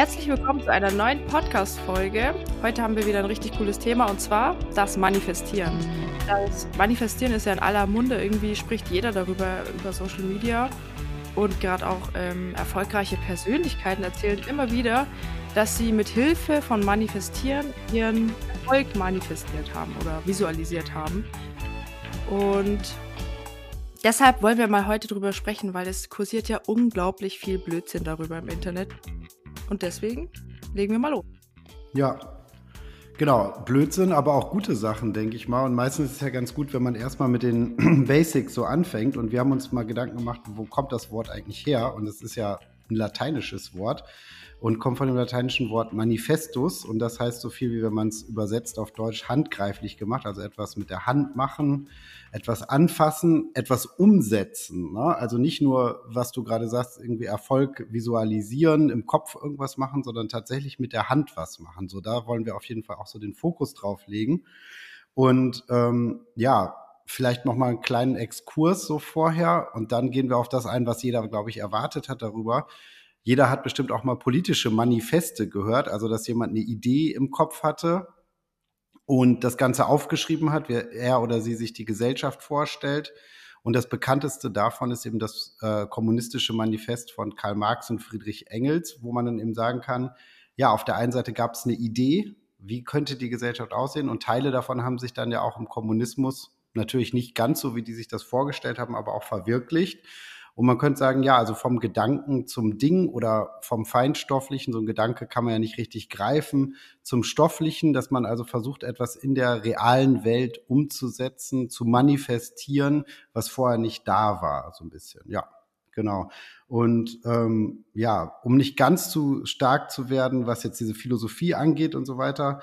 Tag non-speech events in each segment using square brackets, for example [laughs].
Herzlich willkommen zu einer neuen Podcast-Folge. Heute haben wir wieder ein richtig cooles Thema und zwar das Manifestieren. Das Manifestieren ist ja in aller Munde, irgendwie spricht jeder darüber über Social Media und gerade auch ähm, erfolgreiche Persönlichkeiten erzählen immer wieder, dass sie mit Hilfe von Manifestieren ihren Erfolg manifestiert haben oder visualisiert haben. Und deshalb wollen wir mal heute darüber sprechen, weil es kursiert ja unglaublich viel Blödsinn darüber im Internet. Und deswegen legen wir mal los. Ja, genau. Blödsinn, aber auch gute Sachen, denke ich mal. Und meistens ist es ja ganz gut, wenn man erstmal mit den [clears throat] Basics so anfängt. Und wir haben uns mal Gedanken gemacht, wo kommt das Wort eigentlich her? Und es ist ja ein lateinisches Wort und kommt von dem lateinischen Wort manifestus und das heißt so viel wie wenn man es übersetzt auf Deutsch handgreiflich gemacht, also etwas mit der Hand machen, etwas anfassen, etwas umsetzen. Ne? Also nicht nur, was du gerade sagst, irgendwie Erfolg visualisieren, im Kopf irgendwas machen, sondern tatsächlich mit der Hand was machen. So da wollen wir auf jeden Fall auch so den Fokus drauf legen. Und ähm, ja, vielleicht noch mal einen kleinen Exkurs so vorher und dann gehen wir auf das ein, was jeder, glaube ich, erwartet hat darüber jeder hat bestimmt auch mal politische Manifeste gehört, also dass jemand eine Idee im Kopf hatte und das Ganze aufgeschrieben hat, wie er oder sie sich die Gesellschaft vorstellt. Und das bekannteste davon ist eben das äh, kommunistische Manifest von Karl Marx und Friedrich Engels, wo man dann eben sagen kann, ja, auf der einen Seite gab es eine Idee, wie könnte die Gesellschaft aussehen und Teile davon haben sich dann ja auch im Kommunismus natürlich nicht ganz so, wie die sich das vorgestellt haben, aber auch verwirklicht. Und man könnte sagen, ja, also vom Gedanken zum Ding oder vom Feinstofflichen, so ein Gedanke kann man ja nicht richtig greifen, zum Stofflichen, dass man also versucht, etwas in der realen Welt umzusetzen, zu manifestieren, was vorher nicht da war, so ein bisschen, ja. Genau. Und ähm, ja, um nicht ganz zu stark zu werden, was jetzt diese Philosophie angeht und so weiter,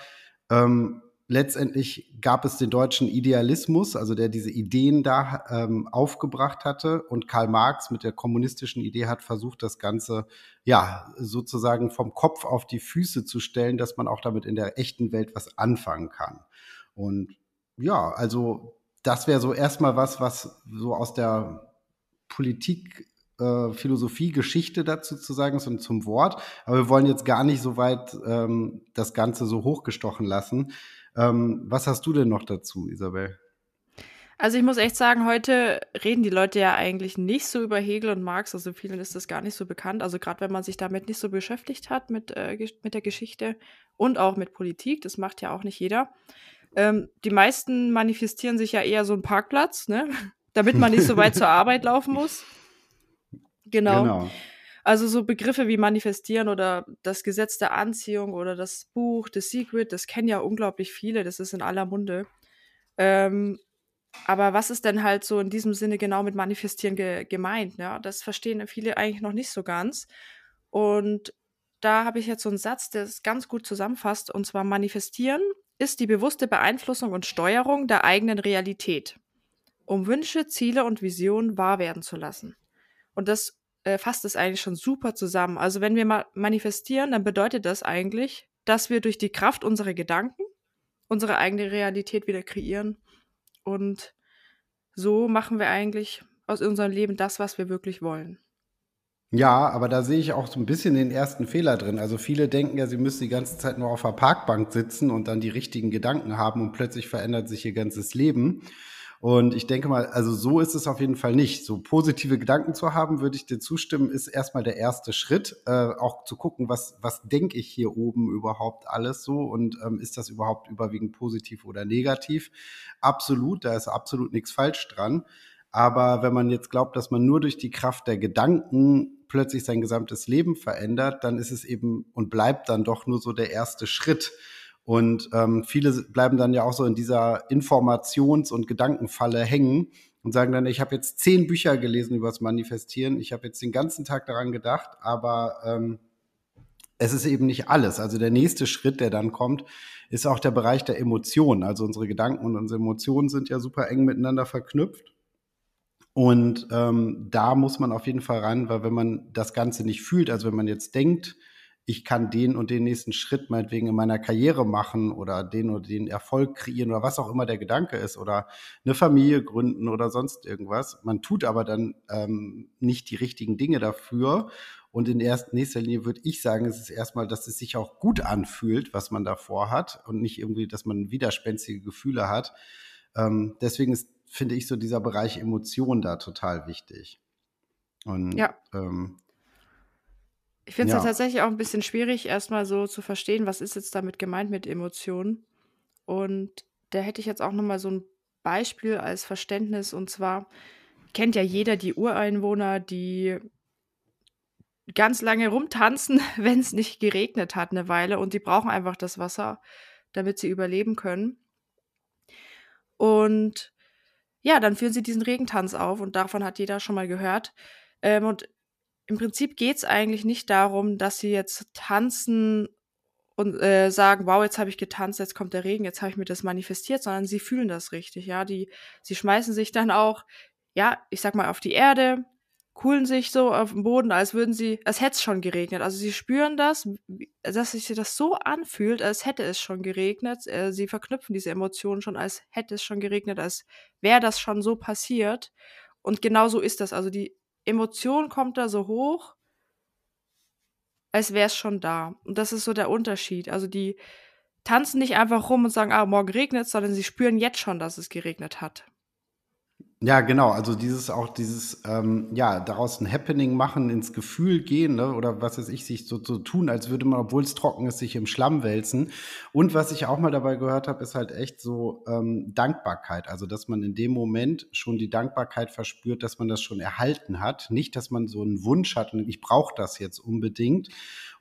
ähm, letztendlich gab es den deutschen Idealismus, also der diese Ideen da ähm, aufgebracht hatte. Und Karl Marx mit der kommunistischen Idee hat versucht, das Ganze ja sozusagen vom Kopf auf die Füße zu stellen, dass man auch damit in der echten Welt was anfangen kann. Und ja, also das wäre so erstmal was, was so aus der Politik äh, Philosophie, Geschichte dazu zu sagen und zum Wort. Aber wir wollen jetzt gar nicht so weit ähm, das Ganze so hochgestochen lassen. Ähm, was hast du denn noch dazu, Isabel? Also ich muss echt sagen, heute reden die Leute ja eigentlich nicht so über Hegel und Marx, also vielen ist das gar nicht so bekannt. Also gerade wenn man sich damit nicht so beschäftigt hat mit, äh, mit der Geschichte und auch mit Politik, das macht ja auch nicht jeder. Ähm, die meisten manifestieren sich ja eher so einen Parkplatz, ne? [laughs] damit man nicht so weit zur Arbeit laufen muss. Genau. [laughs] genau. Also so Begriffe wie manifestieren oder das Gesetz der Anziehung oder das Buch The Secret, das kennen ja unglaublich viele, das ist in aller Munde. Ähm, aber was ist denn halt so in diesem Sinne genau mit manifestieren ge gemeint? Ja, das verstehen viele eigentlich noch nicht so ganz. Und da habe ich jetzt so einen Satz, der es ganz gut zusammenfasst, und zwar manifestieren ist die bewusste Beeinflussung und Steuerung der eigenen Realität, um Wünsche, Ziele und Visionen wahr werden zu lassen. Und das äh, fasst es eigentlich schon super zusammen. Also wenn wir mal manifestieren, dann bedeutet das eigentlich, dass wir durch die Kraft unserer Gedanken unsere eigene Realität wieder kreieren. Und so machen wir eigentlich aus unserem Leben das, was wir wirklich wollen. Ja, aber da sehe ich auch so ein bisschen den ersten Fehler drin. Also viele denken ja, sie müssen die ganze Zeit nur auf der Parkbank sitzen und dann die richtigen Gedanken haben und plötzlich verändert sich ihr ganzes Leben. Und ich denke mal, also so ist es auf jeden Fall nicht. So positive Gedanken zu haben, würde ich dir zustimmen, ist erstmal der erste Schritt. Äh, auch zu gucken, was, was denke ich hier oben überhaupt alles so und ähm, ist das überhaupt überwiegend positiv oder negativ? Absolut, da ist absolut nichts falsch dran. Aber wenn man jetzt glaubt, dass man nur durch die Kraft der Gedanken plötzlich sein gesamtes Leben verändert, dann ist es eben und bleibt dann doch nur so der erste Schritt. Und ähm, viele bleiben dann ja auch so in dieser Informations- und Gedankenfalle hängen und sagen dann, ich habe jetzt zehn Bücher gelesen über das Manifestieren, ich habe jetzt den ganzen Tag daran gedacht, aber ähm, es ist eben nicht alles. Also der nächste Schritt, der dann kommt, ist auch der Bereich der Emotionen. Also unsere Gedanken und unsere Emotionen sind ja super eng miteinander verknüpft. Und ähm, da muss man auf jeden Fall ran, weil wenn man das Ganze nicht fühlt, also wenn man jetzt denkt, ich kann den und den nächsten Schritt meinetwegen in meiner Karriere machen oder den oder den Erfolg kreieren oder was auch immer der Gedanke ist oder eine Familie gründen oder sonst irgendwas. Man tut aber dann ähm, nicht die richtigen Dinge dafür Und in erst, nächster Linie würde ich sagen, es ist erstmal, dass es sich auch gut anfühlt, was man davor hat und nicht irgendwie, dass man widerspenstige Gefühle hat. Ähm, deswegen ist, finde ich, so dieser Bereich Emotion da total wichtig. Und, ja. Ähm, ich finde es ja. tatsächlich auch ein bisschen schwierig, erstmal so zu verstehen, was ist jetzt damit gemeint mit Emotionen. Und da hätte ich jetzt auch nochmal so ein Beispiel als Verständnis. Und zwar kennt ja jeder die Ureinwohner, die ganz lange rumtanzen, [laughs] wenn es nicht geregnet hat eine Weile und die brauchen einfach das Wasser, damit sie überleben können. Und ja, dann führen sie diesen Regentanz auf und davon hat jeder schon mal gehört. Ähm, und im Prinzip geht es eigentlich nicht darum, dass sie jetzt tanzen und äh, sagen, wow, jetzt habe ich getanzt, jetzt kommt der Regen, jetzt habe ich mir das manifestiert, sondern sie fühlen das richtig, ja. Die, sie schmeißen sich dann auch, ja, ich sag mal, auf die Erde, kuhlen sich so auf dem Boden, als würden sie, als hätte es schon geregnet. Also sie spüren das, dass sich das so anfühlt, als hätte es schon geregnet. Äh, sie verknüpfen diese Emotionen schon, als hätte es schon geregnet, als wäre das schon so passiert. Und genau so ist das. Also die Emotion kommt da so hoch, als wäre es schon da. Und das ist so der Unterschied. Also die tanzen nicht einfach rum und sagen, ah, morgen regnet es, sondern sie spüren jetzt schon, dass es geregnet hat. Ja, genau. Also dieses auch dieses, ähm, ja, daraus ein Happening machen, ins Gefühl gehen, ne? oder was weiß ich, sich so, so tun, als würde man, obwohl es trocken ist, sich im Schlamm wälzen. Und was ich auch mal dabei gehört habe, ist halt echt so ähm, Dankbarkeit. Also, dass man in dem Moment schon die Dankbarkeit verspürt, dass man das schon erhalten hat. Nicht, dass man so einen Wunsch hat und ich brauche das jetzt unbedingt.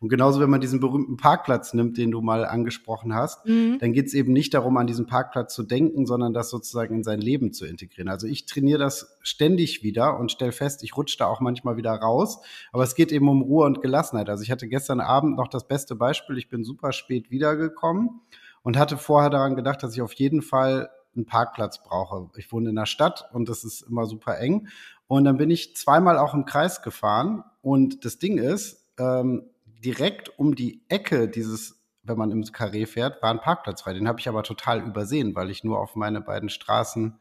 Und genauso, wenn man diesen berühmten Parkplatz nimmt, den du mal angesprochen hast, mhm. dann geht es eben nicht darum, an diesen Parkplatz zu denken, sondern das sozusagen in sein Leben zu integrieren. Also ich trainiere das ständig wieder und stelle fest, ich rutsche da auch manchmal wieder raus. Aber es geht eben um Ruhe und Gelassenheit. Also ich hatte gestern Abend noch das beste Beispiel. Ich bin super spät wiedergekommen und hatte vorher daran gedacht, dass ich auf jeden Fall einen Parkplatz brauche. Ich wohne in der Stadt und das ist immer super eng. Und dann bin ich zweimal auch im Kreis gefahren. Und das Ding ist, ähm, direkt um die Ecke dieses, wenn man im Karree fährt, war ein Parkplatz frei. Den habe ich aber total übersehen, weil ich nur auf meine beiden Straßen,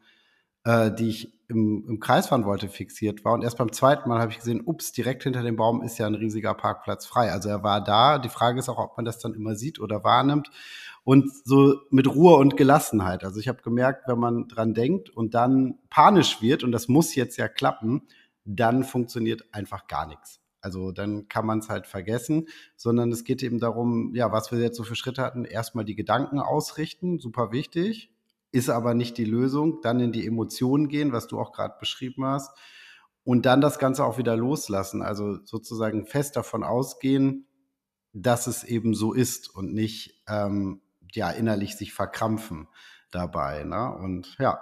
äh, die ich im, im Kreis fahren wollte, fixiert war. Und erst beim zweiten Mal habe ich gesehen, ups, direkt hinter dem Baum ist ja ein riesiger Parkplatz frei. Also er war da. Die Frage ist auch, ob man das dann immer sieht oder wahrnimmt. Und so mit Ruhe und Gelassenheit. Also ich habe gemerkt, wenn man dran denkt und dann panisch wird, und das muss jetzt ja klappen, dann funktioniert einfach gar nichts. Also dann kann man es halt vergessen, sondern es geht eben darum, ja, was wir jetzt so für Schritte hatten, erstmal die Gedanken ausrichten, super wichtig, ist aber nicht die Lösung, dann in die Emotionen gehen, was du auch gerade beschrieben hast, und dann das Ganze auch wieder loslassen, also sozusagen fest davon ausgehen, dass es eben so ist und nicht ähm, ja innerlich sich verkrampfen dabei. Ne? Und ja,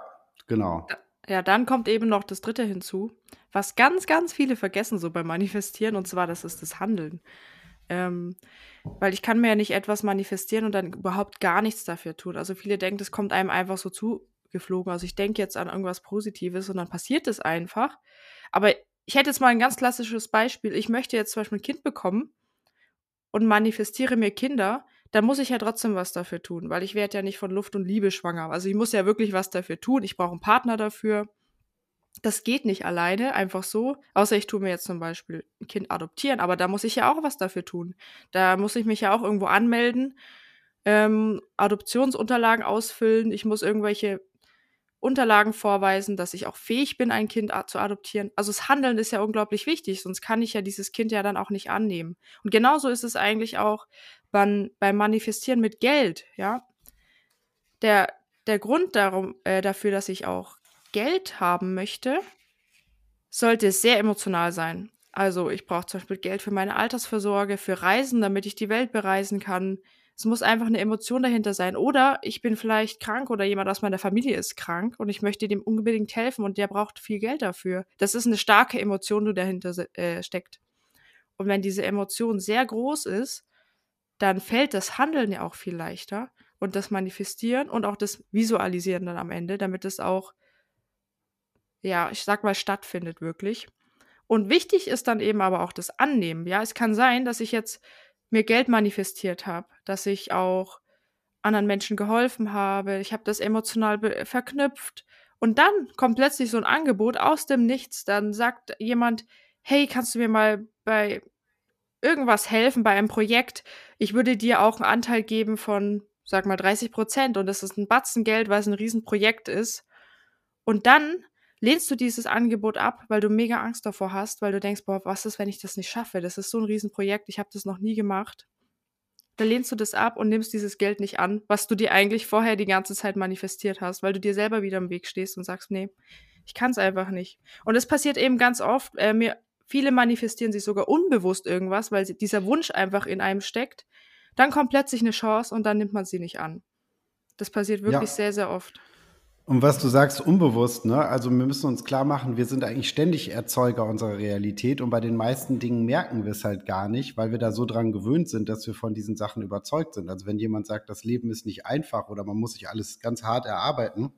genau. Ja, dann kommt eben noch das dritte hinzu, was ganz, ganz viele vergessen so beim Manifestieren, und zwar das ist das Handeln. Ähm, weil ich kann mir ja nicht etwas manifestieren und dann überhaupt gar nichts dafür tun. Also viele denken, das kommt einem einfach so zugeflogen. Also ich denke jetzt an irgendwas Positives und dann passiert es einfach. Aber ich hätte jetzt mal ein ganz klassisches Beispiel. Ich möchte jetzt zum Beispiel ein Kind bekommen und manifestiere mir Kinder dann muss ich ja trotzdem was dafür tun, weil ich werde ja nicht von Luft und Liebe schwanger. Also ich muss ja wirklich was dafür tun. Ich brauche einen Partner dafür. Das geht nicht alleine, einfach so. Außer ich tue mir jetzt zum Beispiel ein Kind adoptieren, aber da muss ich ja auch was dafür tun. Da muss ich mich ja auch irgendwo anmelden, ähm, Adoptionsunterlagen ausfüllen. Ich muss irgendwelche Unterlagen vorweisen, dass ich auch fähig bin, ein Kind zu adoptieren. Also das Handeln ist ja unglaublich wichtig, sonst kann ich ja dieses Kind ja dann auch nicht annehmen. Und genauso ist es eigentlich auch beim, beim Manifestieren mit Geld, ja. Der, der Grund darum, äh, dafür, dass ich auch Geld haben möchte, sollte sehr emotional sein. Also ich brauche zum Beispiel Geld für meine Altersvorsorge, für Reisen, damit ich die Welt bereisen kann. Es muss einfach eine Emotion dahinter sein. Oder ich bin vielleicht krank oder jemand aus meiner Familie ist krank und ich möchte dem unbedingt helfen und der braucht viel Geld dafür. Das ist eine starke Emotion, die dahinter äh, steckt. Und wenn diese Emotion sehr groß ist, dann fällt das Handeln ja auch viel leichter und das Manifestieren und auch das Visualisieren dann am Ende, damit es auch, ja, ich sag mal, stattfindet wirklich. Und wichtig ist dann eben aber auch das Annehmen. Ja, es kann sein, dass ich jetzt mir Geld manifestiert habe, dass ich auch anderen Menschen geholfen habe, ich habe das emotional verknüpft und dann kommt plötzlich so ein Angebot aus dem Nichts, dann sagt jemand, hey, kannst du mir mal bei irgendwas helfen bei einem Projekt. Ich würde dir auch einen Anteil geben von, sag mal, 30 Prozent und das ist ein Batzen Geld, weil es ein Riesenprojekt ist. Und dann lehnst du dieses Angebot ab, weil du mega Angst davor hast, weil du denkst, boah, was ist, wenn ich das nicht schaffe? Das ist so ein Riesenprojekt, ich habe das noch nie gemacht. Dann lehnst du das ab und nimmst dieses Geld nicht an, was du dir eigentlich vorher die ganze Zeit manifestiert hast, weil du dir selber wieder im Weg stehst und sagst, nee, ich kann es einfach nicht. Und es passiert eben ganz oft, äh, mir, viele manifestieren sich sogar unbewusst irgendwas, weil dieser Wunsch einfach in einem steckt. Dann kommt plötzlich eine Chance und dann nimmt man sie nicht an. Das passiert wirklich ja. sehr, sehr oft. Und was du sagst, unbewusst, ne? Also wir müssen uns klar machen, wir sind eigentlich ständig Erzeuger unserer Realität und bei den meisten Dingen merken wir es halt gar nicht, weil wir da so dran gewöhnt sind, dass wir von diesen Sachen überzeugt sind. Also wenn jemand sagt, das Leben ist nicht einfach oder man muss sich alles ganz hart erarbeiten,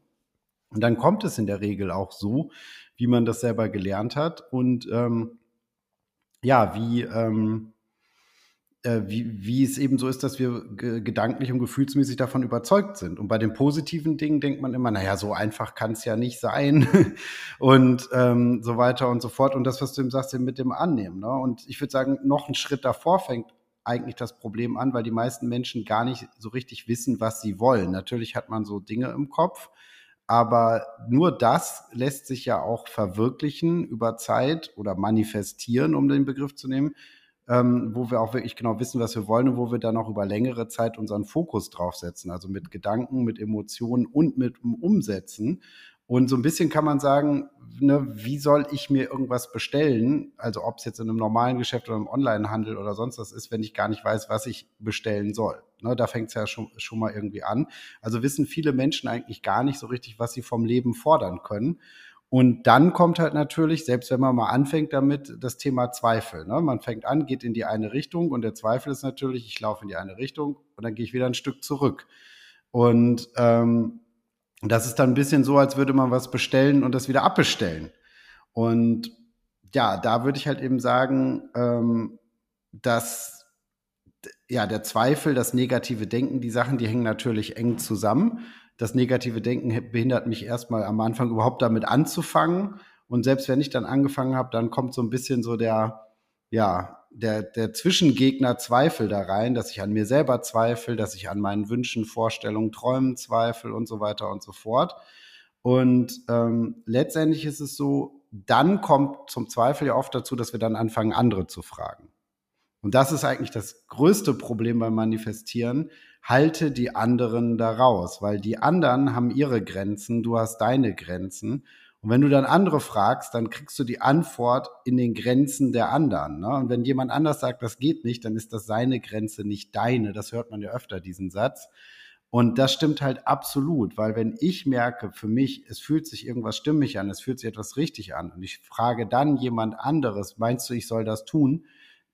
und dann kommt es in der Regel auch so, wie man das selber gelernt hat und ähm, ja, wie, ähm, äh, wie, wie es eben so ist, dass wir gedanklich und gefühlsmäßig davon überzeugt sind. Und bei den positiven Dingen denkt man immer, naja, so einfach kann es ja nicht sein [laughs] und ähm, so weiter und so fort. Und das, was du eben sagst, mit dem Annehmen. Ne? Und ich würde sagen, noch einen Schritt davor fängt eigentlich das Problem an, weil die meisten Menschen gar nicht so richtig wissen, was sie wollen. Natürlich hat man so Dinge im Kopf, aber nur das lässt sich ja auch verwirklichen über Zeit oder manifestieren, um den Begriff zu nehmen, ähm, wo wir auch wirklich genau wissen, was wir wollen und wo wir dann auch über längere Zeit unseren Fokus draufsetzen. Also mit Gedanken, mit Emotionen und mit Umsetzen. Und so ein bisschen kann man sagen, ne, wie soll ich mir irgendwas bestellen? Also ob es jetzt in einem normalen Geschäft oder im Onlinehandel oder sonst was ist, wenn ich gar nicht weiß, was ich bestellen soll. Ne, da fängt es ja schon, schon mal irgendwie an. Also wissen viele Menschen eigentlich gar nicht so richtig, was sie vom Leben fordern können. Und dann kommt halt natürlich, selbst wenn man mal anfängt damit, das Thema Zweifel. Ne? Man fängt an, geht in die eine Richtung und der Zweifel ist natürlich, ich laufe in die eine Richtung und dann gehe ich wieder ein Stück zurück. Und ähm, das ist dann ein bisschen so, als würde man was bestellen und das wieder abbestellen. Und ja, da würde ich halt eben sagen, ähm, dass ja der Zweifel, das negative Denken, die Sachen, die hängen natürlich eng zusammen. Das negative Denken behindert mich erstmal am Anfang überhaupt damit anzufangen. Und selbst wenn ich dann angefangen habe, dann kommt so ein bisschen so der, ja, der, der Zwischengegner Zweifel da rein, dass ich an mir selber zweifle, dass ich an meinen Wünschen, Vorstellungen, Träumen zweifle und so weiter und so fort. Und ähm, letztendlich ist es so, dann kommt zum Zweifel ja oft dazu, dass wir dann anfangen, andere zu fragen. Und das ist eigentlich das größte Problem beim Manifestieren. Halte die anderen da raus, weil die anderen haben ihre Grenzen, du hast deine Grenzen. Und wenn du dann andere fragst, dann kriegst du die Antwort in den Grenzen der anderen. Ne? Und wenn jemand anders sagt, das geht nicht, dann ist das seine Grenze, nicht deine. Das hört man ja öfter, diesen Satz. Und das stimmt halt absolut, weil wenn ich merke für mich, es fühlt sich irgendwas stimmig an, es fühlt sich etwas richtig an und ich frage dann jemand anderes, meinst du, ich soll das tun,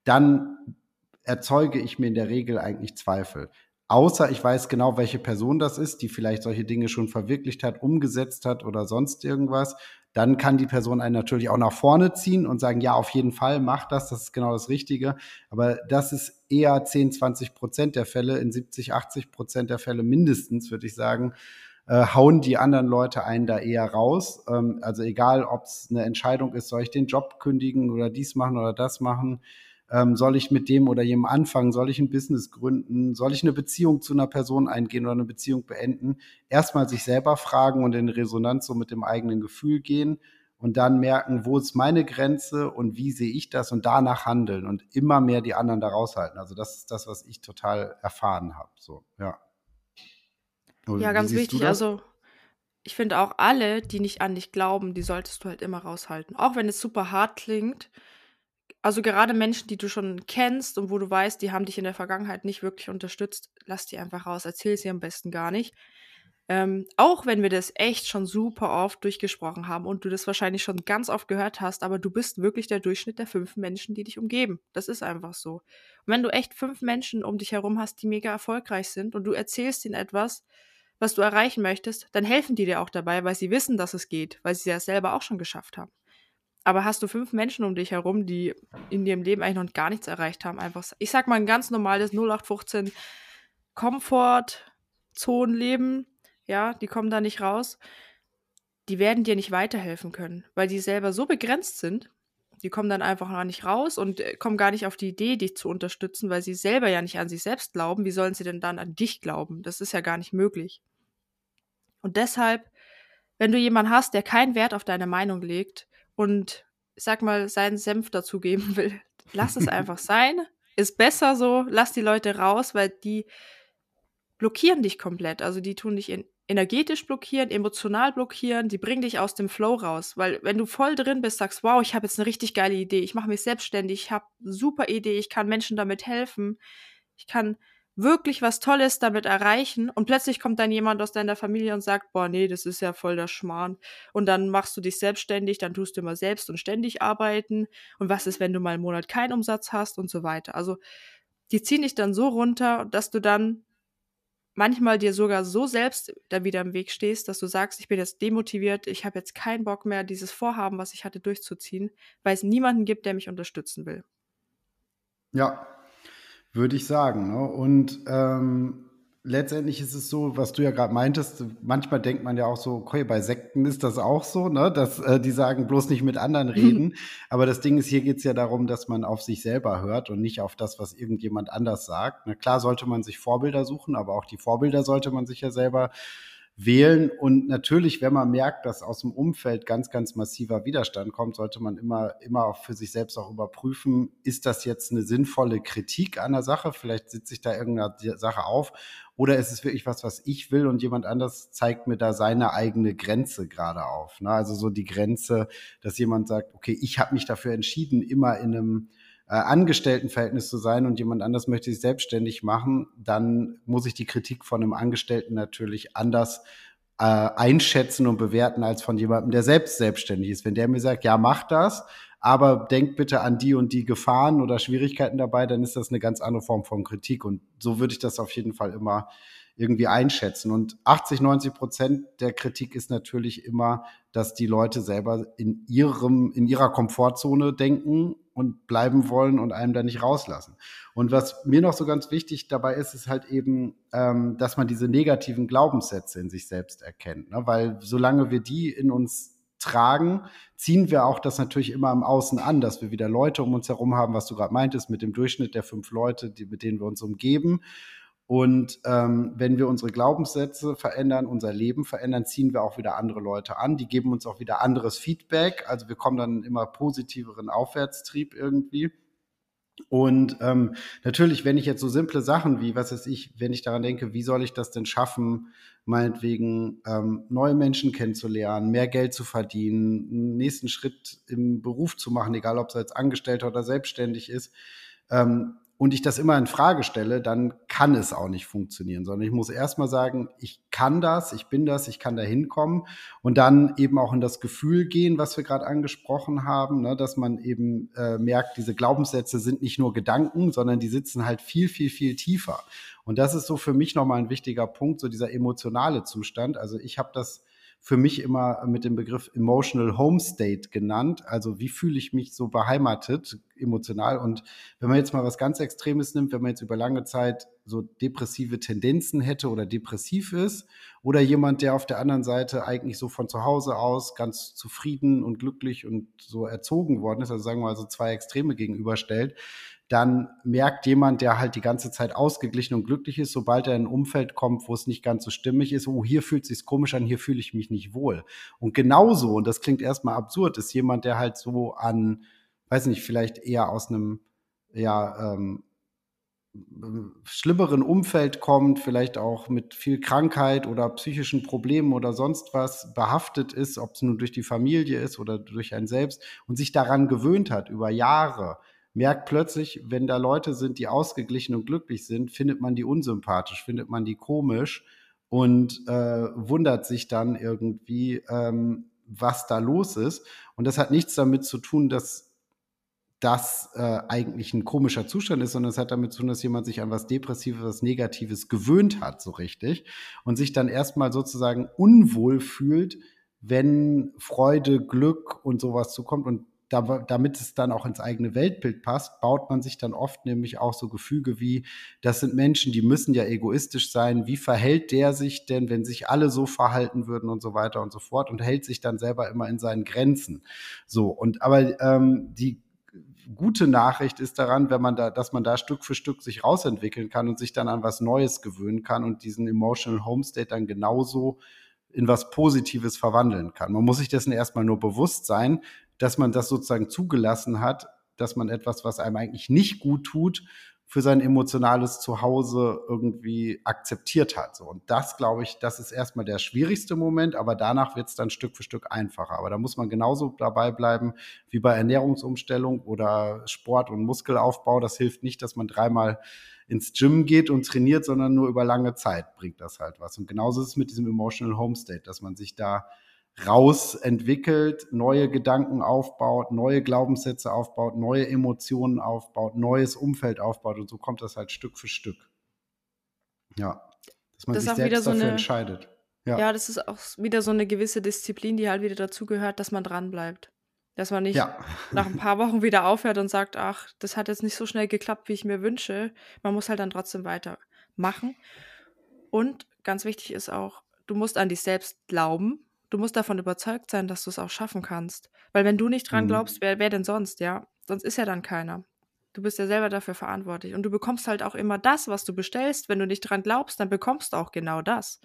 dann erzeuge ich mir in der Regel eigentlich Zweifel. Außer ich weiß genau, welche Person das ist, die vielleicht solche Dinge schon verwirklicht hat, umgesetzt hat oder sonst irgendwas. Dann kann die Person einen natürlich auch nach vorne ziehen und sagen, ja, auf jeden Fall, mach das, das ist genau das Richtige. Aber das ist eher 10, 20 Prozent der Fälle. In 70, 80 Prozent der Fälle mindestens, würde ich sagen, äh, hauen die anderen Leute einen da eher raus. Ähm, also egal, ob es eine Entscheidung ist, soll ich den Job kündigen oder dies machen oder das machen ähm, soll ich mit dem oder jenem anfangen? Soll ich ein Business gründen? Soll ich eine Beziehung zu einer Person eingehen oder eine Beziehung beenden? Erstmal sich selber fragen und in Resonanz so mit dem eigenen Gefühl gehen und dann merken, wo ist meine Grenze und wie sehe ich das und danach handeln und immer mehr die anderen da raushalten. Also das ist das, was ich total erfahren habe. So, ja. ja, ganz wichtig. Also ich finde auch alle, die nicht an dich glauben, die solltest du halt immer raushalten. Auch wenn es super hart klingt, also gerade Menschen, die du schon kennst und wo du weißt, die haben dich in der Vergangenheit nicht wirklich unterstützt, lass die einfach raus, erzähl sie am besten gar nicht. Ähm, auch wenn wir das echt schon super oft durchgesprochen haben und du das wahrscheinlich schon ganz oft gehört hast, aber du bist wirklich der Durchschnitt der fünf Menschen, die dich umgeben. Das ist einfach so. Und wenn du echt fünf Menschen um dich herum hast, die mega erfolgreich sind und du erzählst ihnen etwas, was du erreichen möchtest, dann helfen die dir auch dabei, weil sie wissen, dass es geht, weil sie es selber auch schon geschafft haben. Aber hast du fünf Menschen um dich herum, die in ihrem Leben eigentlich noch gar nichts erreicht haben, einfach, ich sag mal, ein ganz normales 0815 Komfortzonenleben, ja, die kommen da nicht raus, die werden dir nicht weiterhelfen können, weil die selber so begrenzt sind, Die kommen dann einfach gar nicht raus und äh, kommen gar nicht auf die Idee, dich zu unterstützen, weil sie selber ja nicht an sich selbst glauben. Wie sollen sie denn dann an dich glauben? Das ist ja gar nicht möglich. Und deshalb, wenn du jemanden hast, der keinen Wert auf deine Meinung legt und, sag mal, seinen Senf dazugeben will, [laughs] lass es einfach sein. Ist besser so, lass die Leute raus, weil die blockieren dich komplett. Also die tun dich in energetisch blockieren, emotional blockieren, die bringen dich aus dem Flow raus. Weil wenn du voll drin bist, sagst, wow, ich habe jetzt eine richtig geile Idee, ich mache mich selbstständig, ich habe eine super Idee, ich kann Menschen damit helfen, ich kann wirklich was Tolles damit erreichen und plötzlich kommt dann jemand aus deiner Familie und sagt, boah, nee, das ist ja voll der Schmarrn. Und dann machst du dich selbstständig, dann tust du immer selbst und ständig arbeiten. Und was ist, wenn du mal einen Monat keinen Umsatz hast und so weiter. Also die ziehen dich dann so runter, dass du dann manchmal dir sogar so selbst da wieder im Weg stehst, dass du sagst, ich bin jetzt demotiviert, ich habe jetzt keinen Bock mehr, dieses Vorhaben, was ich hatte, durchzuziehen, weil es niemanden gibt, der mich unterstützen will. Ja, würde ich sagen. Ne? Und ähm, letztendlich ist es so, was du ja gerade meintest, manchmal denkt man ja auch so, okay, bei Sekten ist das auch so, ne, dass äh, die sagen, bloß nicht mit anderen reden. Aber das Ding ist, hier geht es ja darum, dass man auf sich selber hört und nicht auf das, was irgendjemand anders sagt. Na klar sollte man sich Vorbilder suchen, aber auch die Vorbilder sollte man sich ja selber wählen. Und natürlich, wenn man merkt, dass aus dem Umfeld ganz, ganz massiver Widerstand kommt, sollte man immer, immer auch für sich selbst auch überprüfen, ist das jetzt eine sinnvolle Kritik an der Sache? Vielleicht sitze ich da irgendeine Sache auf. Oder ist es wirklich was, was ich will und jemand anders zeigt mir da seine eigene Grenze gerade auf? Ne? Also so die Grenze, dass jemand sagt, okay, ich habe mich dafür entschieden, immer in einem äh, Angestelltenverhältnis zu sein und jemand anders möchte sich selbstständig machen, dann muss ich die Kritik von einem Angestellten natürlich anders äh, einschätzen und bewerten als von jemandem, der selbst selbstständig ist. Wenn der mir sagt, ja, mach das, aber denk bitte an die und die Gefahren oder Schwierigkeiten dabei, dann ist das eine ganz andere Form von Kritik. Und so würde ich das auf jeden Fall immer irgendwie einschätzen. Und 80, 90 Prozent der Kritik ist natürlich immer, dass die Leute selber in ihrem, in ihrer Komfortzone denken und bleiben wollen und einem da nicht rauslassen. Und was mir noch so ganz wichtig dabei ist, ist halt eben, ähm, dass man diese negativen Glaubenssätze in sich selbst erkennt. Ne? Weil solange wir die in uns tragen, ziehen wir auch das natürlich immer im Außen an, dass wir wieder Leute um uns herum haben, was du gerade meintest, mit dem Durchschnitt der fünf Leute, die, mit denen wir uns umgeben. Und ähm, wenn wir unsere Glaubenssätze verändern, unser Leben verändern, ziehen wir auch wieder andere Leute an. Die geben uns auch wieder anderes Feedback. Also wir kommen dann immer positiveren Aufwärtstrieb irgendwie. Und ähm, natürlich, wenn ich jetzt so simple Sachen wie, was weiß ich, wenn ich daran denke, wie soll ich das denn schaffen, meinetwegen ähm, neue Menschen kennenzulernen, mehr Geld zu verdienen, einen nächsten Schritt im Beruf zu machen, egal ob es als Angestellter oder selbstständig ist, ähm, und ich das immer in Frage stelle, dann kann es auch nicht funktionieren, sondern ich muss erstmal sagen, ich kann das, ich bin das, ich kann da hinkommen und dann eben auch in das Gefühl gehen, was wir gerade angesprochen haben, ne, dass man eben äh, merkt, diese Glaubenssätze sind nicht nur Gedanken, sondern die sitzen halt viel, viel, viel tiefer. Und das ist so für mich nochmal ein wichtiger Punkt, so dieser emotionale Zustand. Also ich habe das für mich immer mit dem Begriff Emotional Home State genannt. Also wie fühle ich mich so beheimatet emotional? Und wenn man jetzt mal was ganz Extremes nimmt, wenn man jetzt über lange Zeit so depressive Tendenzen hätte oder depressiv ist oder jemand, der auf der anderen Seite eigentlich so von zu Hause aus ganz zufrieden und glücklich und so erzogen worden ist, also sagen wir mal so zwei Extreme gegenüberstellt, dann merkt jemand, der halt die ganze Zeit ausgeglichen und glücklich ist, sobald er in ein Umfeld kommt, wo es nicht ganz so stimmig ist, oh, hier fühlt es sich komisch an, hier fühle ich mich nicht wohl. Und genauso, und das klingt erstmal absurd, ist jemand, der halt so an, weiß nicht, vielleicht eher aus einem, ja, ähm, schlimmeren Umfeld kommt, vielleicht auch mit viel Krankheit oder psychischen Problemen oder sonst was behaftet ist, ob es nun durch die Familie ist oder durch ein selbst und sich daran gewöhnt hat über Jahre, merkt plötzlich, wenn da Leute sind, die ausgeglichen und glücklich sind, findet man die unsympathisch, findet man die komisch und äh, wundert sich dann irgendwie, ähm, was da los ist. Und das hat nichts damit zu tun, dass das äh, eigentlich ein komischer Zustand ist, sondern es hat damit zu tun, dass jemand sich an was Depressives, was Negatives gewöhnt hat, so richtig, und sich dann erstmal sozusagen unwohl fühlt, wenn Freude, Glück und sowas zukommt. Und damit es dann auch ins eigene Weltbild passt, baut man sich dann oft nämlich auch so Gefüge wie, das sind Menschen, die müssen ja egoistisch sein. Wie verhält der sich denn, wenn sich alle so verhalten würden und so weiter und so fort und hält sich dann selber immer in seinen Grenzen. So, und aber ähm, die gute Nachricht ist daran, wenn man da, dass man da Stück für Stück sich rausentwickeln kann und sich dann an was Neues gewöhnen kann und diesen Emotional Homestate dann genauso in was Positives verwandeln kann. Man muss sich dessen erstmal nur bewusst sein, dass man das sozusagen zugelassen hat, dass man etwas, was einem eigentlich nicht gut tut, für sein emotionales Zuhause irgendwie akzeptiert hat. So. Und das, glaube ich, das ist erstmal der schwierigste Moment, aber danach wird es dann Stück für Stück einfacher. Aber da muss man genauso dabei bleiben wie bei Ernährungsumstellung oder Sport und Muskelaufbau. Das hilft nicht, dass man dreimal ins Gym geht und trainiert, sondern nur über lange Zeit bringt das halt was. Und genauso ist es mit diesem Emotional Homestate, dass man sich da rausentwickelt, neue Gedanken aufbaut, neue Glaubenssätze aufbaut, neue Emotionen aufbaut, neues Umfeld aufbaut und so kommt das halt Stück für Stück. Ja, dass man Das sich selbst so dafür eine, entscheidet. ja, Ja, das ist auch wieder so eine gewisse Disziplin, die halt wieder dazugehört, dass man dranbleibt. Dass man nicht ja, nach ein paar [laughs] Wochen wieder aufhört und sagt, ach, das hat jetzt nicht so schnell geklappt, wie ich mir wünsche. Man muss halt dann trotzdem weitermachen. Und ganz wichtig ist auch, du musst an dich selbst glauben. Du musst davon überzeugt sein, dass du es auch schaffen kannst. Weil wenn du nicht dran glaubst, mhm. wer, wer denn sonst, ja? Sonst ist ja dann keiner. Du bist ja selber dafür verantwortlich. Und du bekommst halt auch immer das, was du bestellst. Wenn du nicht dran glaubst, dann bekommst du auch genau das.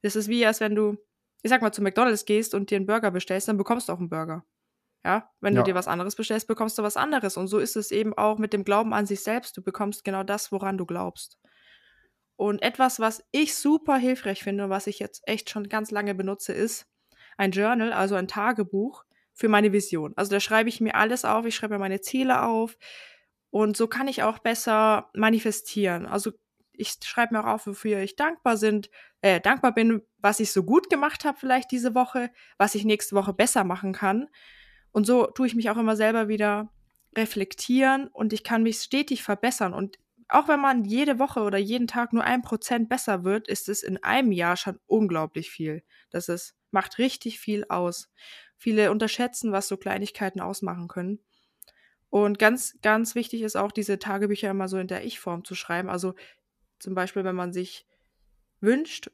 Das ist wie, als wenn du, ich sag mal, zu McDonalds gehst und dir einen Burger bestellst, dann bekommst du auch einen Burger. Ja, wenn du dir ja, was anderes bestellst, bekommst du was anderes. Und so ist es eben auch mit dem Glauben an sich selbst. Du bekommst genau das, woran du glaubst. Und etwas, was ich super hilfreich finde und was ich jetzt echt schon ganz lange benutze, ist ein Journal, also ein Tagebuch für meine Vision. Also da schreibe ich mir alles auf, ich schreibe mir meine Ziele auf und so kann ich auch besser manifestieren. Also ich schreibe mir auch auf, wofür ich dankbar sind, äh, dankbar bin, was ich so gut gemacht habe vielleicht diese Woche, was ich nächste Woche besser machen kann. Und so tue ich mich auch immer selber wieder reflektieren und ich kann mich stetig verbessern. Und auch wenn man jede Woche oder jeden Tag nur ein Prozent besser wird, ist es in einem Jahr schon unglaublich viel. Das ist, macht richtig viel aus. Viele unterschätzen, was so Kleinigkeiten ausmachen können. Und ganz, ganz wichtig ist auch, diese Tagebücher immer so in der Ich-Form zu schreiben. Also zum Beispiel, wenn man sich wünscht,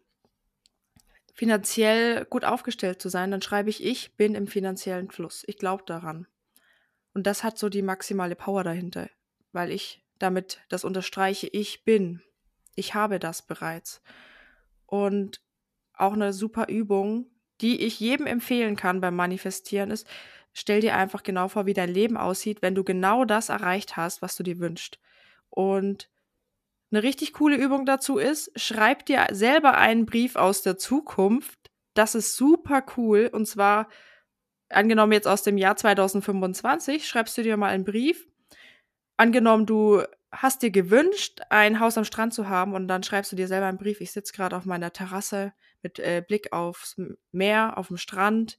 finanziell gut aufgestellt zu sein, dann schreibe ich, ich bin im finanziellen Fluss. Ich glaube daran. Und das hat so die maximale Power dahinter, weil ich damit das unterstreiche, ich bin. Ich habe das bereits. Und auch eine super Übung, die ich jedem empfehlen kann beim Manifestieren, ist, stell dir einfach genau vor, wie dein Leben aussieht, wenn du genau das erreicht hast, was du dir wünschst. Und eine richtig coole Übung dazu ist, schreib dir selber einen Brief aus der Zukunft. Das ist super cool. Und zwar, angenommen jetzt aus dem Jahr 2025, schreibst du dir mal einen Brief. Angenommen, du hast dir gewünscht, ein Haus am Strand zu haben und dann schreibst du dir selber einen Brief. Ich sitze gerade auf meiner Terrasse mit äh, Blick aufs Meer, auf dem Strand.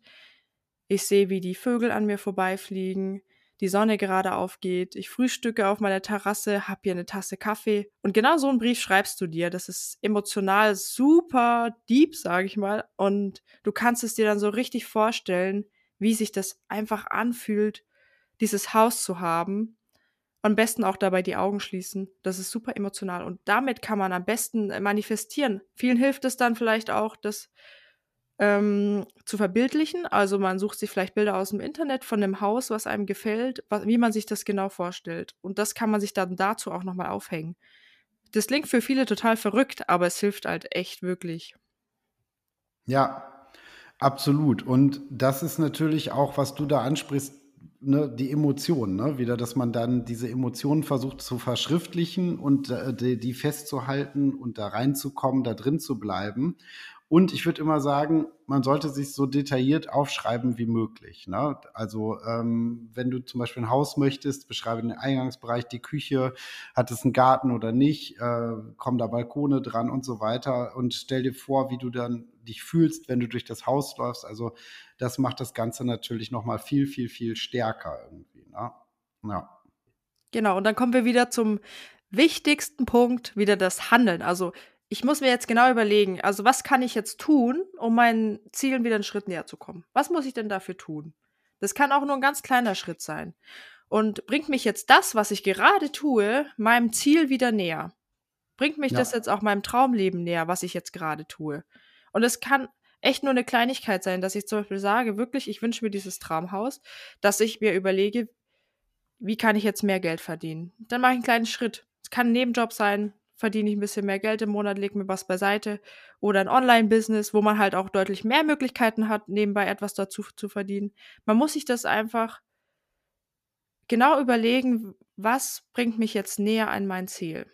Ich sehe, wie die Vögel an mir vorbeifliegen, die Sonne gerade aufgeht. Ich frühstücke auf meiner Terrasse, hab hier eine Tasse Kaffee. Und genau so einen Brief schreibst du dir. Das ist emotional super deep, sage ich mal. Und du kannst es dir dann so richtig vorstellen, wie sich das einfach anfühlt, dieses Haus zu haben. Am besten auch dabei die Augen schließen. Das ist super emotional. Und damit kann man am besten manifestieren. Vielen hilft es dann vielleicht auch, das ähm, zu verbildlichen. Also man sucht sich vielleicht Bilder aus dem Internet von dem Haus, was einem gefällt, was, wie man sich das genau vorstellt. Und das kann man sich dann dazu auch nochmal aufhängen. Das klingt für viele total verrückt, aber es hilft halt echt wirklich. ja, absolut. Und das ist natürlich auch, was du da ansprichst, ne, die Emotionen, ne? Wieder, dass man dann diese Emotionen versucht zu verschriftlichen und äh, die, die festzuhalten und da reinzukommen, da drin zu bleiben. Und ich würde immer sagen, man sollte sich so detailliert aufschreiben wie möglich. Ne? Also ähm, wenn du zum Beispiel ein Haus möchtest, beschreibe den Eingangsbereich, die Küche, hat es einen Garten oder nicht, äh, kommen da Balkone dran und so weiter. Und stell dir vor, wie du dann dich fühlst, wenn du durch das Haus läufst. Also das macht das Ganze natürlich noch mal viel, viel, viel stärker irgendwie. Ne? Ja. Genau, und dann kommen wir wieder zum wichtigsten Punkt, wieder das Handeln. Also ich muss mir jetzt genau überlegen, also was kann ich jetzt tun, um meinen Zielen wieder einen Schritt näher zu kommen? Was muss ich denn dafür tun? Das kann auch nur ein ganz kleiner Schritt sein. Und bringt mich jetzt das, was ich gerade tue, meinem Ziel wieder näher? Bringt mich ja. das jetzt auch meinem Traumleben näher, was ich jetzt gerade tue? Und es kann echt nur eine Kleinigkeit sein, dass ich zum Beispiel sage, wirklich, ich wünsche mir dieses Traumhaus, dass ich mir überlege, wie kann ich jetzt mehr Geld verdienen? Dann mache ich einen kleinen Schritt. Es kann ein Nebenjob sein, verdiene ich ein bisschen mehr Geld im Monat, lege mir was beiseite. Oder ein Online-Business, wo man halt auch deutlich mehr Möglichkeiten hat, nebenbei etwas dazu zu verdienen. Man muss sich das einfach genau überlegen, was bringt mich jetzt näher an mein Ziel.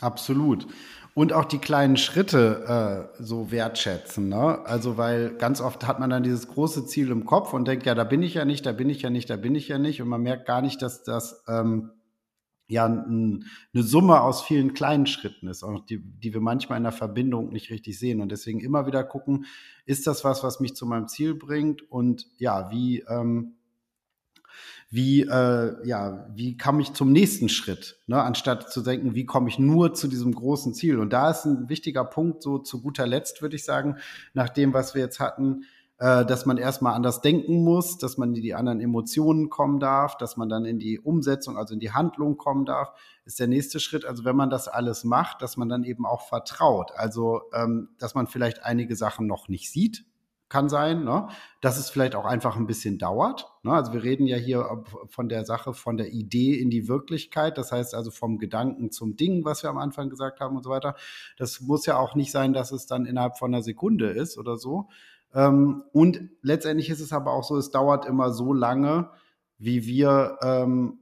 Absolut. Und auch die kleinen Schritte äh, so wertschätzen. Ne? Also, weil ganz oft hat man dann dieses große Ziel im Kopf und denkt, ja, da bin ich ja nicht, da bin ich ja nicht, da bin ich ja nicht. Und man merkt gar nicht, dass das ähm, ja ein, eine Summe aus vielen kleinen Schritten ist, auch die, die wir manchmal in der Verbindung nicht richtig sehen. Und deswegen immer wieder gucken, ist das was, was mich zu meinem Ziel bringt? Und ja, wie. Ähm, wie, äh, ja, wie komme ich zum nächsten Schritt, ne? anstatt zu denken, wie komme ich nur zu diesem großen Ziel. Und da ist ein wichtiger Punkt, so zu guter Letzt, würde ich sagen, nach dem, was wir jetzt hatten, äh, dass man erstmal anders denken muss, dass man in die anderen Emotionen kommen darf, dass man dann in die Umsetzung, also in die Handlung kommen darf, ist der nächste Schritt. Also wenn man das alles macht, dass man dann eben auch vertraut. Also, ähm, dass man vielleicht einige Sachen noch nicht sieht, kann sein, ne? dass es vielleicht auch einfach ein bisschen dauert. Ne? Also wir reden ja hier von der Sache, von der Idee in die Wirklichkeit. Das heißt also vom Gedanken zum Ding, was wir am Anfang gesagt haben und so weiter. Das muss ja auch nicht sein, dass es dann innerhalb von einer Sekunde ist oder so. Ähm, und letztendlich ist es aber auch so, es dauert immer so lange, wie wir ähm,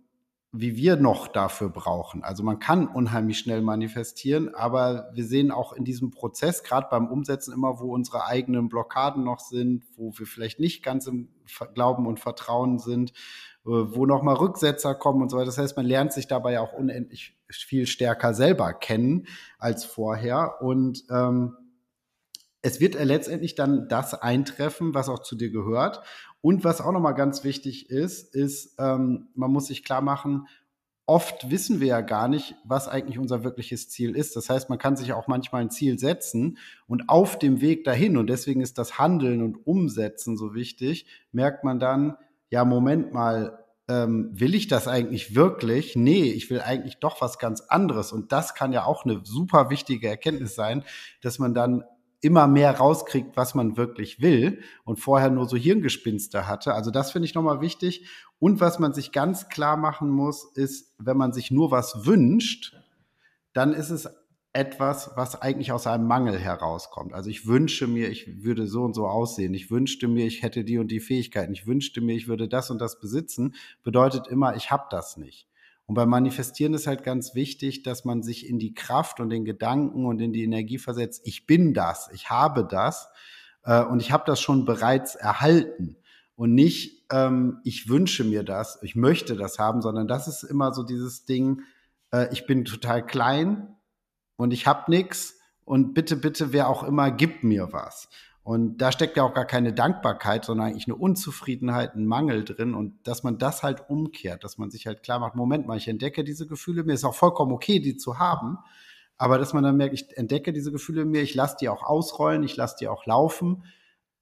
wie wir noch dafür brauchen. Also man kann unheimlich schnell manifestieren, aber wir sehen auch in diesem Prozess, gerade beim Umsetzen immer, wo unsere eigenen Blockaden noch sind, wo wir vielleicht nicht ganz im Glauben und Vertrauen sind, äh, wo nochmal Rücksetzer kommen und so weiter. Das heißt, man lernt sich dabei auch unendlich viel stärker selber kennen als vorher und ähm, es wird letztendlich dann das eintreffen, was auch zu dir gehört. Und was auch nochmal ganz wichtig ist, ist, ähm, man muss sich klar machen, oft wissen wir ja gar nicht, was eigentlich unser wirkliches Ziel ist. Das heißt, man kann sich auch manchmal ein Ziel setzen und auf dem Weg dahin, und deswegen ist das Handeln und Umsetzen so wichtig, merkt man dann, ja, Moment mal, ähm, will ich das eigentlich wirklich? Nee, ich will eigentlich doch was ganz anderes. Und das kann ja auch eine super wichtige Erkenntnis sein, dass man dann immer mehr rauskriegt, was man wirklich will und vorher nur so Hirngespinste hatte. Also das finde ich nochmal wichtig. Und was man sich ganz klar machen muss, ist, wenn man sich nur was wünscht, dann ist es etwas, was eigentlich aus einem Mangel herauskommt. Also ich wünsche mir, ich würde so und so aussehen. Ich wünschte mir, ich hätte die und die Fähigkeiten. Ich wünschte mir, ich würde das und das besitzen. Bedeutet immer, ich habe das nicht. Und beim Manifestieren ist halt ganz wichtig, dass man sich in die Kraft und den Gedanken und in die Energie versetzt. Ich bin das, ich habe das äh, und ich habe das schon bereits erhalten. Und nicht, ähm, ich wünsche mir das, ich möchte das haben, sondern das ist immer so dieses Ding, äh, ich bin total klein und ich habe nichts und bitte, bitte, wer auch immer, gib mir was. Und da steckt ja auch gar keine Dankbarkeit, sondern eigentlich eine Unzufriedenheit, ein Mangel drin. Und dass man das halt umkehrt, dass man sich halt klar macht, Moment mal, ich entdecke diese Gefühle, mir ist auch vollkommen okay, die zu haben. Aber dass man dann merkt, ich entdecke diese Gefühle mir, ich lasse die auch ausrollen, ich lasse die auch laufen.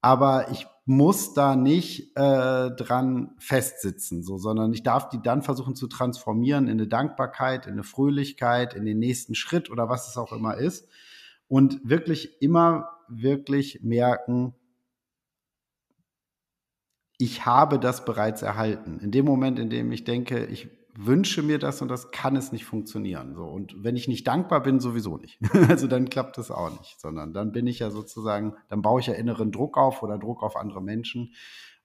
Aber ich muss da nicht äh, dran festsitzen, so, sondern ich darf die dann versuchen zu transformieren in eine Dankbarkeit, in eine Fröhlichkeit, in den nächsten Schritt oder was es auch immer ist. Und wirklich immer wirklich merken, ich habe das bereits erhalten. In dem Moment, in dem ich denke, ich wünsche mir das und das kann es nicht funktionieren. So. Und wenn ich nicht dankbar bin, sowieso nicht. [laughs] also dann klappt es auch nicht, sondern dann bin ich ja sozusagen, dann baue ich ja inneren Druck auf oder Druck auf andere Menschen.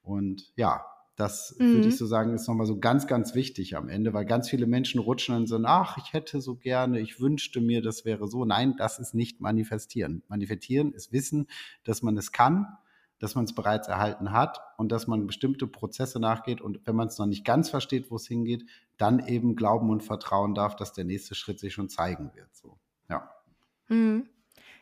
Und ja, das mhm. würde ich so sagen, ist nochmal so ganz, ganz wichtig am Ende, weil ganz viele Menschen rutschen dann so, ach, ich hätte so gerne, ich wünschte mir, das wäre so. Nein, das ist nicht manifestieren. Manifestieren ist wissen, dass man es kann, dass man es bereits erhalten hat und dass man bestimmte Prozesse nachgeht und wenn man es noch nicht ganz versteht, wo es hingeht, dann eben glauben und vertrauen darf, dass der nächste Schritt sich schon zeigen wird. So, ja. Mhm.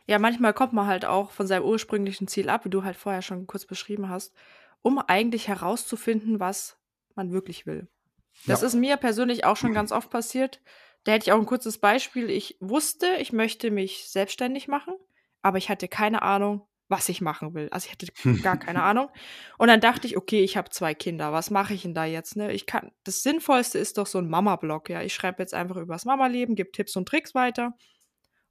Ja, manchmal kommt man halt auch von seinem ursprünglichen Ziel ab, wie du halt vorher schon kurz beschrieben hast um eigentlich herauszufinden, was man wirklich will. Das ja. ist mir persönlich auch schon ganz oft passiert. Da hätte ich auch ein kurzes Beispiel. Ich wusste, ich möchte mich selbstständig machen, aber ich hatte keine Ahnung, was ich machen will. Also ich hatte [laughs] gar keine Ahnung. Und dann dachte ich, okay, ich habe zwei Kinder, was mache ich denn da jetzt? Ne? Ich kann, das Sinnvollste ist doch so ein Mama-Blog, ja. Ich schreibe jetzt einfach über das Mama-Leben, gebe Tipps und Tricks weiter.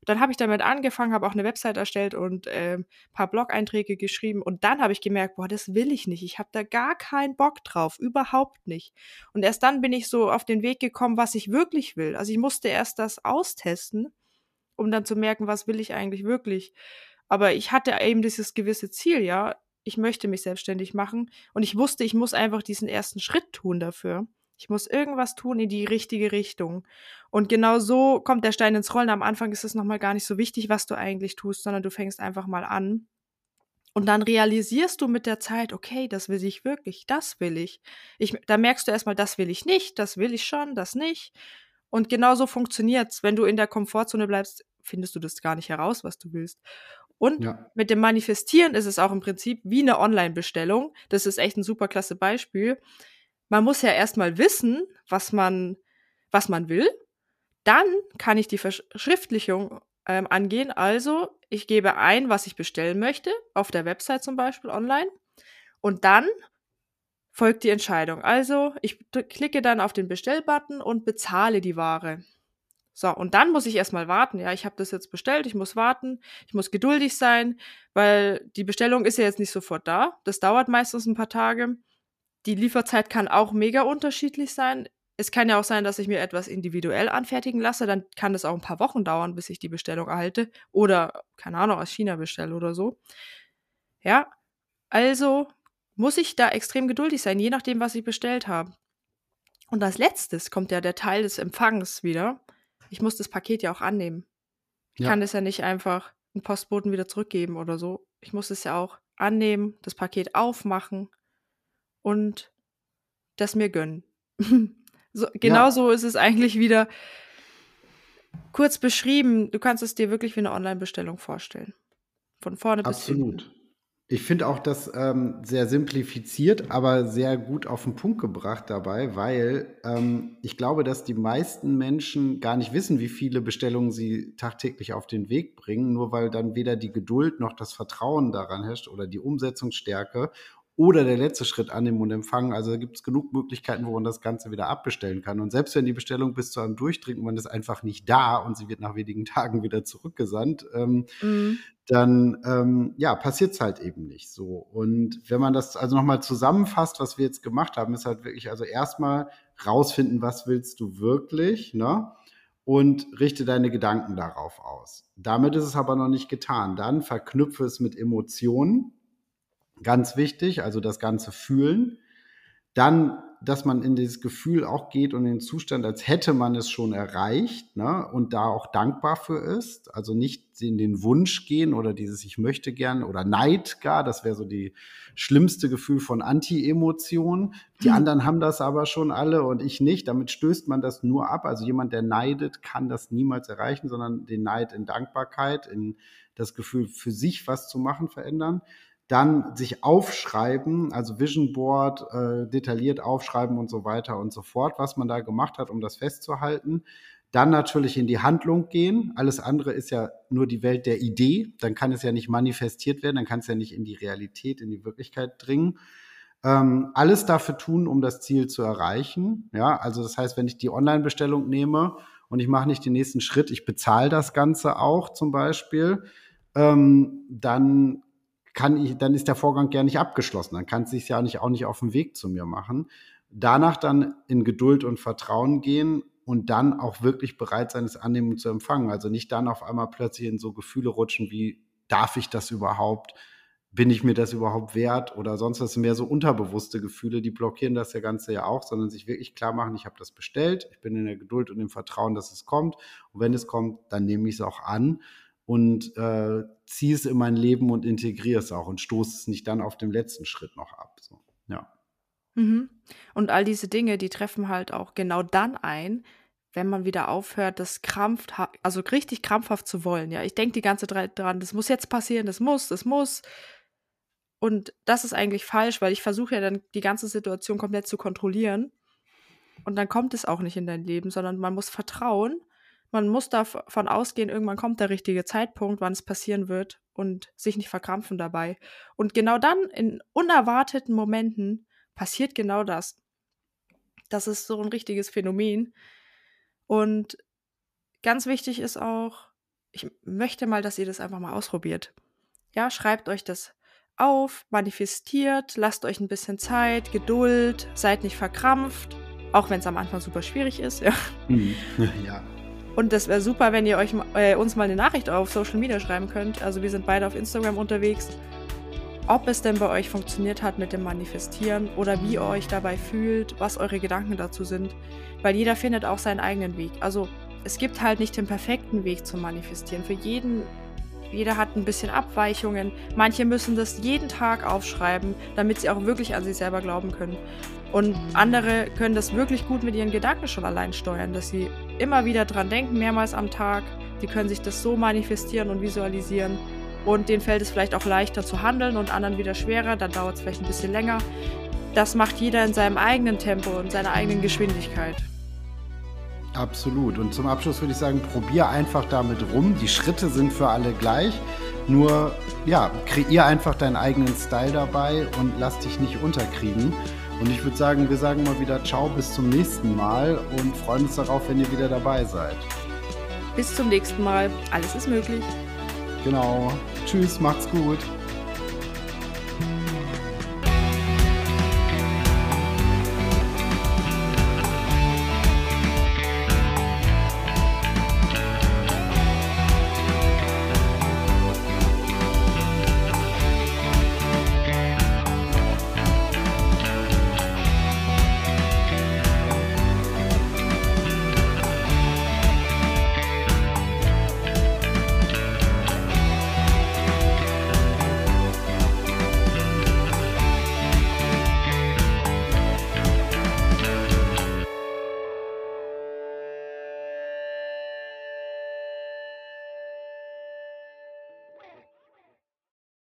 Dann habe ich damit angefangen, habe auch eine Website erstellt und äh, ein paar Blog-Einträge geschrieben. Und dann habe ich gemerkt, boah, das will ich nicht. Ich habe da gar keinen Bock drauf, überhaupt nicht. Und erst dann bin ich so auf den Weg gekommen, was ich wirklich will. Also ich musste erst das austesten, um dann zu merken, was will ich eigentlich wirklich. Aber ich hatte eben dieses gewisse Ziel, ja. Ich möchte mich selbstständig machen und ich wusste, ich muss einfach diesen ersten Schritt tun dafür. Ich muss irgendwas tun in die richtige Richtung. Und genau so kommt der Stein ins Rollen. Am Anfang ist es nochmal gar nicht so wichtig, was du eigentlich tust, sondern du fängst einfach mal an. Und dann realisierst du mit der Zeit, okay, das will ich wirklich, das will ich. ich da merkst du erstmal, das will ich nicht, das will ich schon, das nicht. Und genau so funktioniert's. Wenn du in der Komfortzone bleibst, findest du das gar nicht heraus, was du willst. Und ja. mit dem Manifestieren ist es auch im Prinzip wie eine Online-Bestellung. Das ist echt ein super klasse Beispiel. Man muss ja erstmal wissen, was man, was man will. Dann kann ich die Verschriftlichung ähm, angehen. Also, ich gebe ein, was ich bestellen möchte, auf der Website zum Beispiel online. Und dann folgt die Entscheidung. Also, ich klicke dann auf den Bestellbutton und bezahle die Ware. So, und dann muss ich erstmal warten. Ja, ich habe das jetzt bestellt, ich muss warten, ich muss geduldig sein, weil die Bestellung ist ja jetzt nicht sofort da. Das dauert meistens ein paar Tage. Die Lieferzeit kann auch mega unterschiedlich sein. Es kann ja auch sein, dass ich mir etwas individuell anfertigen lasse. Dann kann es auch ein paar Wochen dauern, bis ich die Bestellung erhalte. Oder, keine Ahnung, aus China bestelle oder so. Ja, also muss ich da extrem geduldig sein, je nachdem, was ich bestellt habe. Und als letztes kommt ja der Teil des Empfangs wieder ich muss das Paket ja auch annehmen. Ich ja. kann das ja nicht einfach einen Postboten wieder zurückgeben oder so. Ich muss es ja auch annehmen, das Paket aufmachen und das mir gönnen. [laughs] so, genauso ja. ist es eigentlich wieder kurz beschrieben. Du kannst es dir wirklich wie eine Online-Bestellung vorstellen. Von vorne Absolut. bis hinten. Ich finde auch das ähm, sehr simplifiziert, aber sehr gut auf den Punkt gebracht dabei, weil ähm, ich glaube, dass die meisten Menschen gar nicht wissen, wie viele Bestellungen sie tagtäglich auf den Weg bringen, nur weil dann weder die Geduld noch das Vertrauen daran herrscht oder die Umsetzungsstärke oder der letzte Schritt annehmen und empfangen. Also da gibt es genug Möglichkeiten, wo man das Ganze wieder abbestellen kann. Und selbst wenn die Bestellung bis zu einem durchdringt, man ist einfach nicht da und sie wird nach wenigen [laughs] Tagen wieder zurückgesandt, ähm, mhm. dann ähm, ja, passiert es halt eben nicht so. Und wenn man das also nochmal zusammenfasst, was wir jetzt gemacht haben, ist halt wirklich also erstmal rausfinden, was willst du wirklich, ne? Und richte deine Gedanken darauf aus. Damit ist es aber noch nicht getan. Dann verknüpfe es mit Emotionen Ganz wichtig, also das Ganze fühlen. Dann, dass man in dieses Gefühl auch geht und in den Zustand, als hätte man es schon erreicht ne? und da auch dankbar für ist. Also nicht in den Wunsch gehen oder dieses Ich möchte gern oder Neid gar. Das wäre so die schlimmste Gefühl von Anti-Emotion. Die mhm. anderen haben das aber schon alle und ich nicht. Damit stößt man das nur ab. Also jemand, der neidet, kann das niemals erreichen, sondern den Neid in Dankbarkeit, in das Gefühl, für sich was zu machen, verändern dann sich aufschreiben, also Vision Board äh, detailliert aufschreiben und so weiter und so fort, was man da gemacht hat, um das festzuhalten. Dann natürlich in die Handlung gehen. Alles andere ist ja nur die Welt der Idee. Dann kann es ja nicht manifestiert werden, dann kann es ja nicht in die Realität, in die Wirklichkeit dringen. Ähm, alles dafür tun, um das Ziel zu erreichen. Ja, also das heißt, wenn ich die Online-Bestellung nehme und ich mache nicht den nächsten Schritt, ich bezahle das Ganze auch zum Beispiel, ähm, dann kann ich, dann ist der Vorgang ja nicht abgeschlossen. Dann kann es sich ja nicht, auch nicht auf den Weg zu mir machen. Danach dann in Geduld und Vertrauen gehen und dann auch wirklich bereit sein, es annehmen zu empfangen. Also nicht dann auf einmal plötzlich in so Gefühle rutschen wie, darf ich das überhaupt? Bin ich mir das überhaupt wert? Oder sonst was mehr so unterbewusste Gefühle, die blockieren das ja Ganze ja auch, sondern sich wirklich klar machen, ich habe das bestellt, ich bin in der Geduld und im Vertrauen, dass es kommt. Und wenn es kommt, dann nehme ich es auch an und äh, ziehe es in mein Leben und integriere es auch und stoße es nicht dann auf dem letzten Schritt noch ab. So, ja. Mhm. Und all diese Dinge, die treffen halt auch genau dann ein, wenn man wieder aufhört, das krampfhaft, also richtig krampfhaft zu wollen. Ja, ich denke die ganze Zeit dran, das muss jetzt passieren, das muss, das muss. Und das ist eigentlich falsch, weil ich versuche ja dann die ganze Situation komplett zu kontrollieren. Und dann kommt es auch nicht in dein Leben, sondern man muss vertrauen Man muss davon ausgehen, irgendwann kommt der richtige Zeitpunkt, wann es passieren wird und sich nicht verkrampfen dabei. Und genau dann, in unerwarteten Momenten, passiert genau das. Das ist so ein richtiges Phänomen. Und ganz wichtig ist auch, ich möchte mal, dass ihr das einfach mal ausprobiert. Ja, schreibt euch das auf, manifestiert, lasst euch ein bisschen Zeit, Geduld, seid nicht verkrampft, auch wenn es am Anfang super schwierig ist. Ja. Mhm. [laughs] ja. Und das wäre super, wenn ihr euch äh, uns mal eine Nachricht auf Social Media schreiben könnt. Also wir sind beide auf Instagram unterwegs. Ob es denn bei euch funktioniert hat mit dem Manifestieren oder wie ihr euch dabei fühlt, was eure Gedanken dazu sind. Weil jeder findet auch seinen eigenen Weg. Also es gibt halt nicht den perfekten Weg zum Manifestieren. Für jeden, jeder hat ein bisschen Abweichungen. Manche müssen das jeden Tag aufschreiben, damit sie auch wirklich an sich selber glauben können. Und andere können das wirklich gut mit ihren Gedanken schon allein steuern, dass sie immer wieder dran denken, mehrmals am Tag. Die können sich das so manifestieren und visualisieren. Und denen fällt es vielleicht auch leichter zu handeln und anderen wieder schwerer. Dann dauert es vielleicht ein bisschen länger. Das macht jeder in seinem eigenen Tempo und seiner eigenen Geschwindigkeit. Absolut. Und zum Abschluss würde ich sagen, probier einfach damit rum. Die Schritte sind für alle gleich. Nur, ja, kreier einfach deinen eigenen Style dabei und lass dich nicht unterkriegen. Und ich würde sagen, wir sagen mal wieder Ciao bis zum nächsten Mal und freuen uns darauf, wenn ihr wieder dabei seid. Bis zum nächsten Mal. Alles ist möglich. Genau. Tschüss, macht's gut.